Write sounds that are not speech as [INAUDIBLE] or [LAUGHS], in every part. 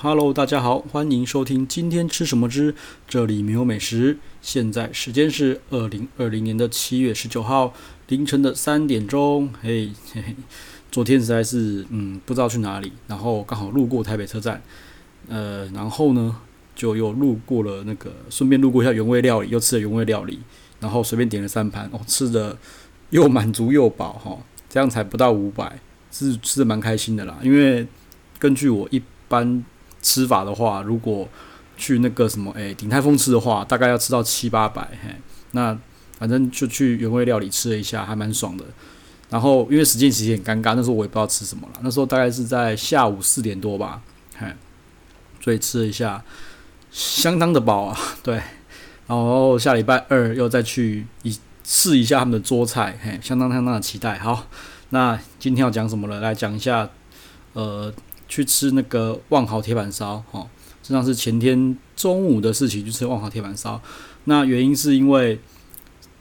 Hello，大家好，欢迎收听今天吃什么之这里没有美食。现在时间是二零二零年的七月十九号凌晨的三点钟。嘿，嘿嘿，昨天实在是嗯不知道去哪里，然后刚好路过台北车站，呃，然后呢就又路过了那个，顺便路过一下原味料理，又吃了原味料理，然后随便点了三盘，哦，吃的又满足又饱哈。这样才不到五百，是吃的蛮开心的啦。因为根据我一般吃法的话，如果去那个什么，诶，鼎泰丰吃的话，大概要吃到七八百。嘿，那反正就去原味料理吃了一下，还蛮爽的。然后因为时间其实很尴尬，那时候我也不知道吃什么了。那时候大概是在下午四点多吧，嘿，所以吃了一下，相当的饱啊。[LAUGHS] 对，然后下礼拜二又再去一。试一下他们的桌菜，嘿，相当相当的期待。好，那今天要讲什么了？来讲一下，呃，去吃那个万豪铁板烧，哈，实际上是前天中午的事情，去吃万豪铁板烧。那原因是因为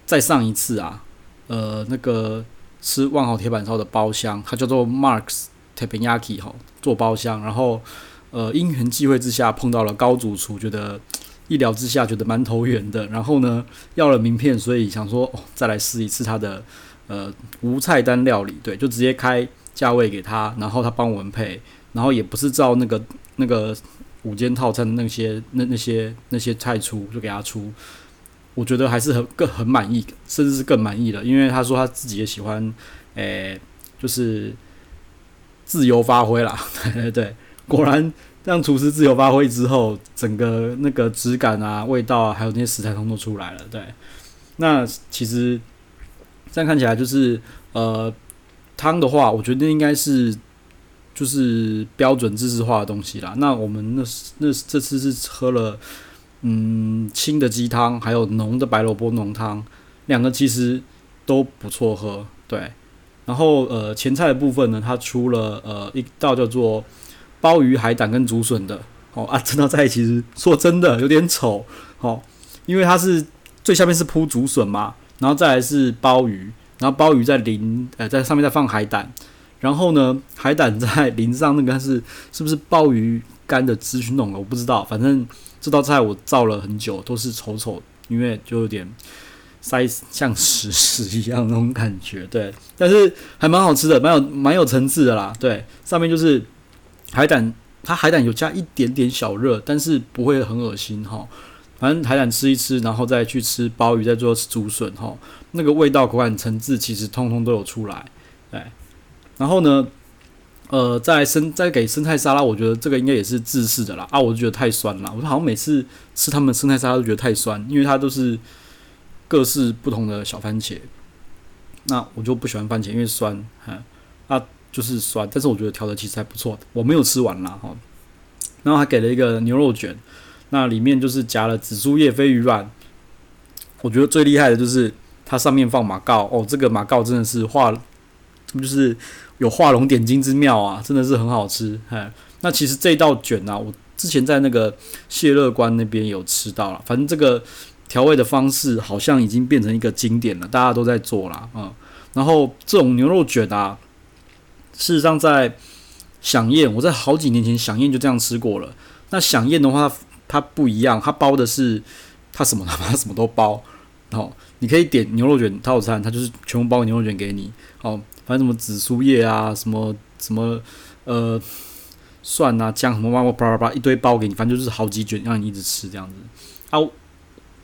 再上一次啊，呃，那个吃万豪铁板烧的包厢，它叫做 Marks Teppanyaki 哈，做包厢，然后呃，因缘际会之下碰到了高主厨，觉得。一聊之下觉得蛮投缘的，然后呢，要了名片，所以想说哦，再来试一次他的呃无菜单料理，对，就直接开价位给他，然后他帮我们配，然后也不是照那个那个五间套餐的那些那那些那些菜出，就给他出，我觉得还是很更很满意，甚至是更满意的，因为他说他自己也喜欢，诶、就是自由发挥啦，对 [LAUGHS] 对对，果然。让厨师自由发挥之后，整个那个质感啊、味道啊，还有那些食材通通出来了。对，那其实这样看起来就是，呃，汤的话，我觉得应该是就是标准自制化的东西啦。那我们那那这次是喝了，嗯，清的鸡汤，还有浓的白萝卜浓汤，两个其实都不错喝。对，然后呃，前菜的部分呢，它出了呃一道叫做。鲍鱼、海胆跟竹笋的哦啊，这道菜其实说真的有点丑哦，因为它是最下面是铺竹笋嘛，然后再来是鲍鱼，然后鲍鱼再淋呃在上面再放海胆，然后呢海胆在淋上那个是是不是鲍鱼干的汁去弄的，我不知道，反正这道菜我造了很久都是丑丑，因为就有点塞像屎屎一样那种感觉，对，但是还蛮好吃的，蛮有蛮有层次的啦，对，上面就是。海胆，它海胆有加一点点小热，但是不会很恶心哈。反正海胆吃一吃，然后再去吃鲍鱼，再做吃竹笋哈，那个味道、口感、层次其实通通都有出来。对，然后呢，呃，再生再给生菜沙拉，我觉得这个应该也是自制的啦。啊，我就觉得太酸了，我好像每次吃他们生菜沙拉都觉得太酸，因为它都是各式不同的小番茄。那我就不喜欢番茄，因为酸哈啊。就是酸，但是我觉得调的其实还不错。我没有吃完啦哈，然后还给了一个牛肉卷，那里面就是夹了紫苏叶飞鱼卵。我觉得最厉害的就是它上面放马告哦，这个马告真的是画，就是有画龙点睛之妙啊，真的是很好吃。哎，那其实这道卷呢、啊，我之前在那个谢乐关那边有吃到了，反正这个调味的方式好像已经变成一个经典了，大家都在做啦。嗯。然后这种牛肉卷啊。事实上，在饗宴，我在好几年前饗宴就这样吃过了。那饗宴的话，它不一样，它包的是它什么？它什么都包。哦，你可以点牛肉卷套餐，它就是全部包牛肉卷给你。哦，反正什么紫苏叶啊，什么什么呃蒜啊酱什么哇哇叭叭叭一堆包给你，反正就是好几卷让你一直吃这样子。啊，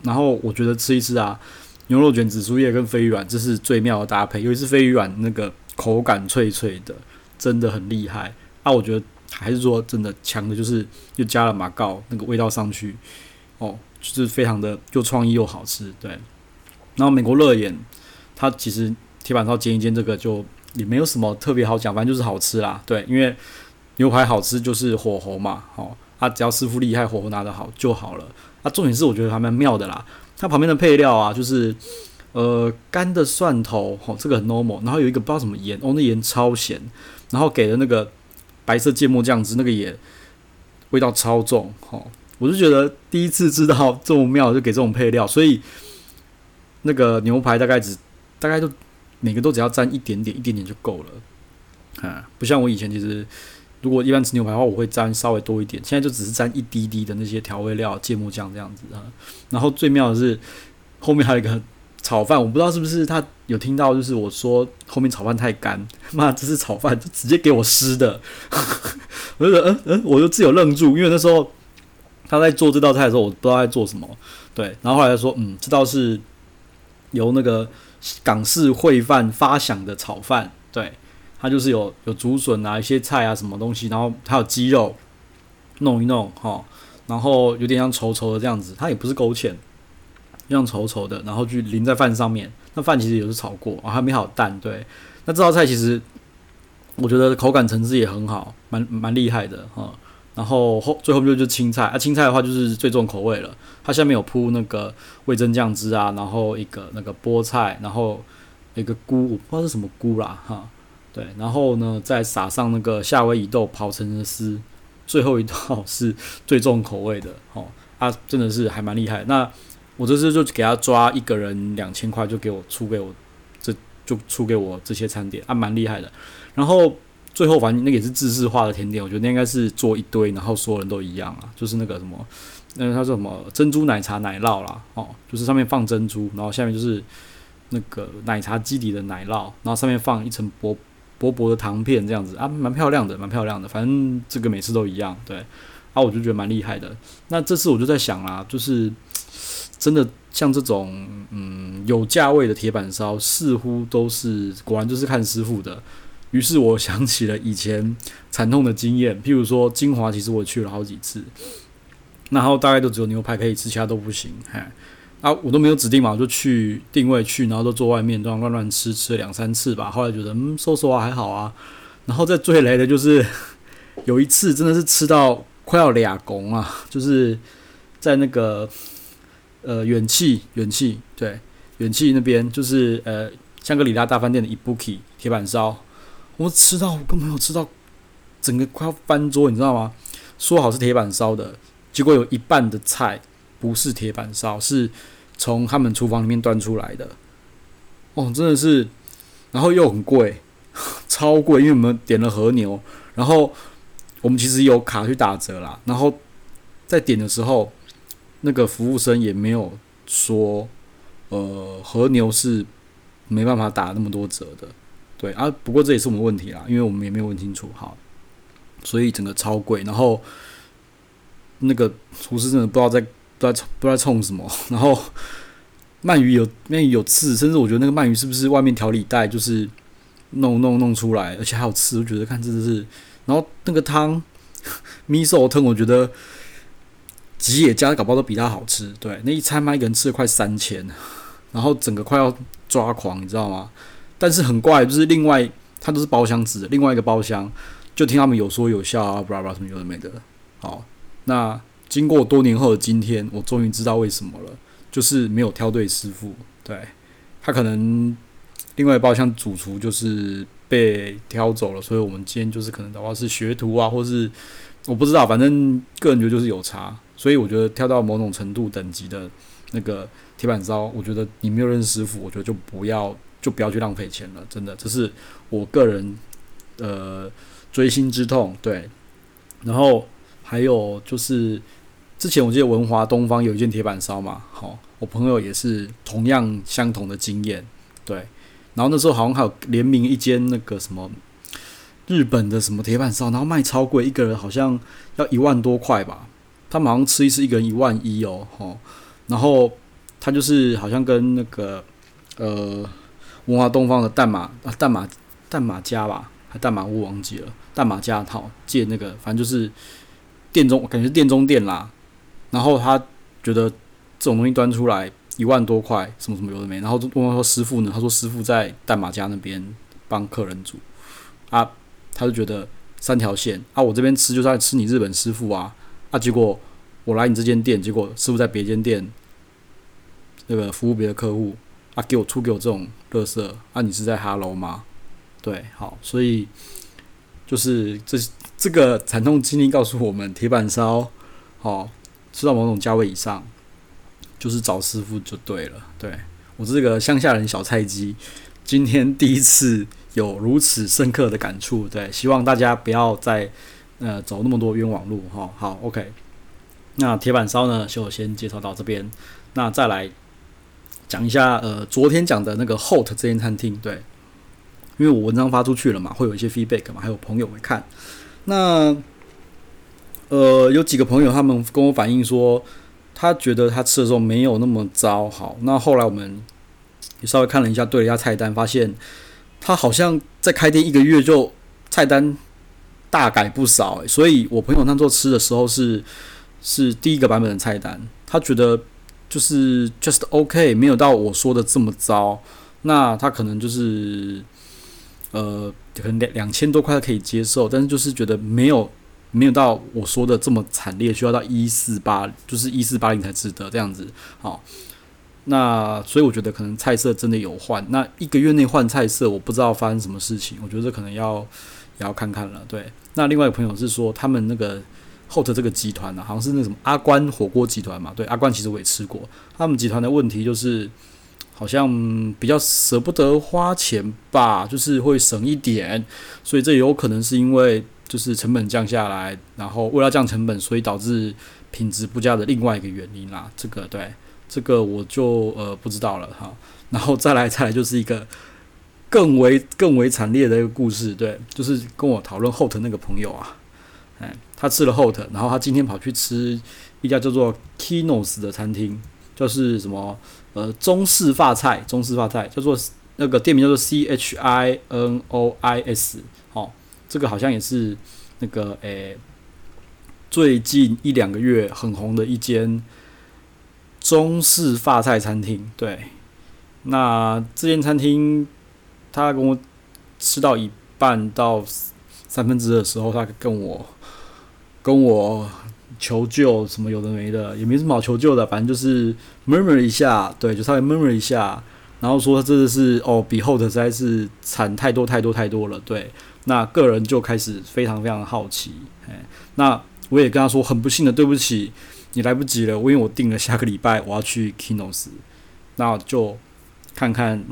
然后我觉得吃一吃啊，牛肉卷、紫苏叶跟飞鱼软，这是最妙的搭配，尤其是飞鱼软那个。口感脆脆的，真的很厉害啊！我觉得还是说真的强的，就是又加了马告那个味道上去，哦，就是非常的又创意又好吃。对，然后美国乐园，它其实铁板烧煎一煎这个就也没有什么特别好讲，反正就是好吃啦。对，因为牛排好吃就是火候嘛，哦，啊，只要师傅厉害，火候拿得好就好了。啊，重点是我觉得还蛮妙的啦，它旁边的配料啊，就是。呃，干的蒜头，吼，这个很 normal。然后有一个不知道什么盐，哦，那盐超咸。然后给了那个白色芥末酱汁，那个也味道超重，吼。我就觉得第一次知道这么妙，就给这种配料。所以那个牛排大概只大概都每个都只要沾一点点，一点点就够了。啊，不像我以前其实如果一般吃牛排的话，我会沾稍微多一点，现在就只是沾一滴滴的那些调味料、芥末酱这样子啊。然后最妙的是后面还有一个炒饭，我不知道是不是他有听到，就是我说后面炒饭太干，妈，这是炒饭，就直接给我湿的。[LAUGHS] 我就嗯嗯，我就自有愣住，因为那时候他在做这道菜的时候，我不知道在做什么。对，然后后来说，嗯，这道是由那个港式烩饭发响的炒饭，对，它就是有有竹笋啊，一些菜啊，什么东西，然后还有鸡肉，弄一弄哈，然后有点像稠稠的这样子，它也不是勾芡，像稠稠的，然后去淋在饭上面。那饭其实也是炒过啊，还没好淡。对，那这道菜其实我觉得口感层次也很好，蛮蛮厉害的哈。然后后最后就就青菜啊，青菜的话就是最重口味了。它下面有铺那个味增酱汁啊，然后一个那个菠菜，然后一个菇，我不知道是什么菇啦哈。对，然后呢再撒上那个夏威夷豆刨成的丝。最后一道是最重口味的哦，啊真的是还蛮厉害。那我这次就给他抓一个人两千块，就给我出给我这就出给我这些餐点啊，蛮厉害的。然后。最后反正那个也是自制化的甜点，我觉得那应该是做一堆，然后所有人都一样啊，就是那个什么，那个它说什么珍珠奶茶奶酪啦，哦，就是上面放珍珠，然后下面就是那个奶茶基底的奶酪，然后上面放一层薄薄薄的糖片这样子啊，蛮漂亮的，蛮漂亮的，反正这个每次都一样，对，啊，我就觉得蛮厉害的。那这次我就在想啦，就是真的像这种嗯有价位的铁板烧，似乎都是果然就是看师傅的。于是我想起了以前惨痛的经验，譬如说金华，其实我去了好几次，然后大概都只有牛排可以吃，其他都不行。嗨，啊，我都没有指定嘛，我就去定位去，然后都坐外面，乱乱乱吃，吃了两三次吧。后来觉得嗯，收拾啊还好啊。然后在最雷的就是有一次真的是吃到快要俩拱啊，就是在那个呃远气远气对远气那边，就是呃香格里拉大饭店的 Ibuki 铁板烧。我吃到我根本没有吃到，整个快要翻桌，你知道吗？说好是铁板烧的，结果有一半的菜不是铁板烧，是从他们厨房里面端出来的。哦，真的是，然后又很贵，[LAUGHS] 超贵，因为我们点了和牛，然后我们其实有卡去打折啦，然后在点的时候，那个服务生也没有说，呃，和牛是没办法打那么多折的。对啊，不过这也是我们问题啦，因为我们也没有问清楚，好，所以整个超贵，然后那个厨师真的不知道在不知道不知道冲什么，然后鳗鱼有鳗鱼有刺，甚至我觉得那个鳗鱼是不是外面调理袋就是弄弄弄出来，而且还有刺，我觉得看真的是，然后那个汤米寿汤，我觉得吉野家搞不好都比它好吃，对，那一餐嘛一个人吃了快三千，然后整个快要抓狂，你知道吗？但是很怪，就是另外他都是包厢制，另外一个包厢就听他们有说有笑啊，巴拉巴拉什么有的没的。好，那经过多年后的今天，我终于知道为什么了，就是没有挑对师傅。对，他可能另外一包厢主厨就是被挑走了，所以我们今天就是可能的话是学徒啊，或是我不知道，反正个人觉得就是有差。所以我觉得挑到某种程度等级的那个铁板烧，我觉得你没有认识师傅，我觉得就不要。就不要去浪费钱了，真的，这是我个人呃锥心之痛。对，然后还有就是之前我记得文华东方有一间铁板烧嘛，好，我朋友也是同样相同的经验。对，然后那时候好像还有联名一间那个什么日本的什么铁板烧，然后卖超贵，一个人好像要一万多块吧。他们好像吃一次一个人一万一哦，吼，然后他就是好像跟那个呃。文华东方的淡马啊，淡马淡马家吧，还淡马屋忘记了，淡马家套借那个，反正就是店中，感觉店中店啦。然后他觉得这种东西端出来一万多块，什么什么有的没。然后问他说师傅呢？他说师傅在淡马家那边帮客人煮啊，他就觉得三条线啊，我这边吃就在吃你日本师傅啊啊，结果我来你这间店，结果师傅在别间店那个服务别的客户。啊！给我出给我这种垃圾啊！你是在哈喽吗？对，好，所以就是这这个惨痛经历告诉我们，铁板烧，好吃到某种价位以上，就是找师傅就对了。对，我这个乡下人小菜鸡，今天第一次有如此深刻的感触。对，希望大家不要再呃走那么多冤枉路哈。好，OK。那铁板烧呢，就先介绍到这边。那再来讲一下，呃，昨天讲的那个 Hot 这间餐厅，对，因为我文章发出去了嘛，会有一些 feedback 嘛，还有朋友会看。那呃，有几个朋友他们跟我反映说，他觉得他吃的时候没有那么糟。好，那后来我们也稍微看了一下，对了一下菜单，发现他好像在开店一个月就菜单大改不少，欸。所以我朋友那时候吃的时候是。是第一个版本的菜单，他觉得就是 just OK，没有到我说的这么糟。那他可能就是呃，可能两两千多块可以接受，但是就是觉得没有没有到我说的这么惨烈，需要到一四八，就是一四八零才值得这样子。好，那所以我觉得可能菜色真的有换。那一个月内换菜色，我不知道发生什么事情，我觉得可能要也要看看了。对，那另外一个朋友是说他们那个。Hot 这个集团呢、好像是那什么阿关火锅集团嘛？对，阿关其实我也吃过。他们集团的问题就是，好像比较舍不得花钱吧，就是会省一点。所以这有可能是因为就是成本降下来，然后为了降成本，所以导致品质不佳的另外一个原因啦。这个对，这个我就呃不知道了哈。然后再来再来就是一个更为更为惨烈的一个故事，对，就是跟我讨论 Hot 那个朋友啊。他吃了 Hot，然后他今天跑去吃一家叫做 Kinos 的餐厅，就是什么呃中式发菜，中式发菜叫做那个店名叫做 C H I N O I S，哦，这个好像也是那个诶、最近一两个月很红的一间中式发菜餐厅。对，那这间餐厅他跟我吃到一半到三分之二的时候，他跟我。跟我求救什么有的没的，也没什么好求救的，反正就是 murmur 一下，对，就稍微 murmur 一下，然后说真的是哦，比 Hot 实在是惨太多太多太多了，对，那个人就开始非常非常好奇，哎，那我也跟他说很不幸的，对不起，你来不及了，因为我订了下个礼拜我要去 Kinos，那就看看。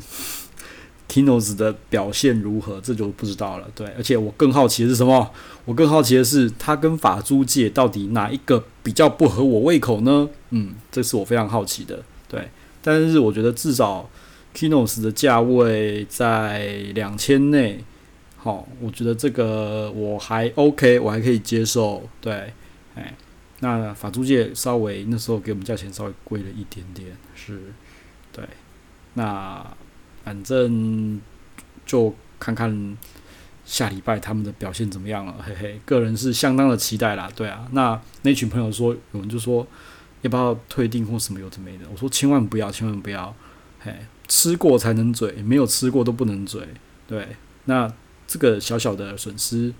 Kinos 的表现如何？这就不知道了。对，而且我更好奇的是什么？我更好奇的是，它跟法租界到底哪一个比较不合我胃口呢？嗯，这是我非常好奇的。对，但是我觉得至少 Kinos 的价位在两千内，好，我觉得这个我还 OK，我还可以接受。对，哎，那法租界稍微那时候给我们价钱稍微贵了一点点，是，对，那。反正就看看下礼拜他们的表现怎么样了，嘿嘿，个人是相当的期待啦，对啊。那那群朋友说，有人就说要不要退订或什么有的没的，我说千万不要，千万不要，嘿，吃过才能嘴，没有吃过都不能嘴，对。那这个小小的损失，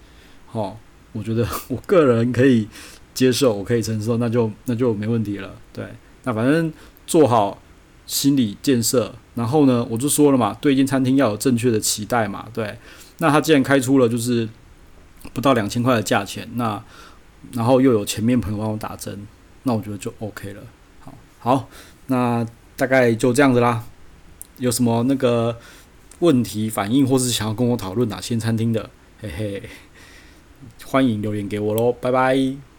哦，我觉得我个人可以接受，我可以承受，那就那就没问题了，对。那反正做好心理建设。然后呢，我就说了嘛，对一间餐厅要有正确的期待嘛，对。那他既然开出了就是不到两千块的价钱，那然后又有前面朋友帮我打针，那我觉得就 OK 了。好，好，那大概就这样子啦。有什么那个问题反应，或是想要跟我讨论哪些餐厅的，嘿嘿，欢迎留言给我喽，拜拜。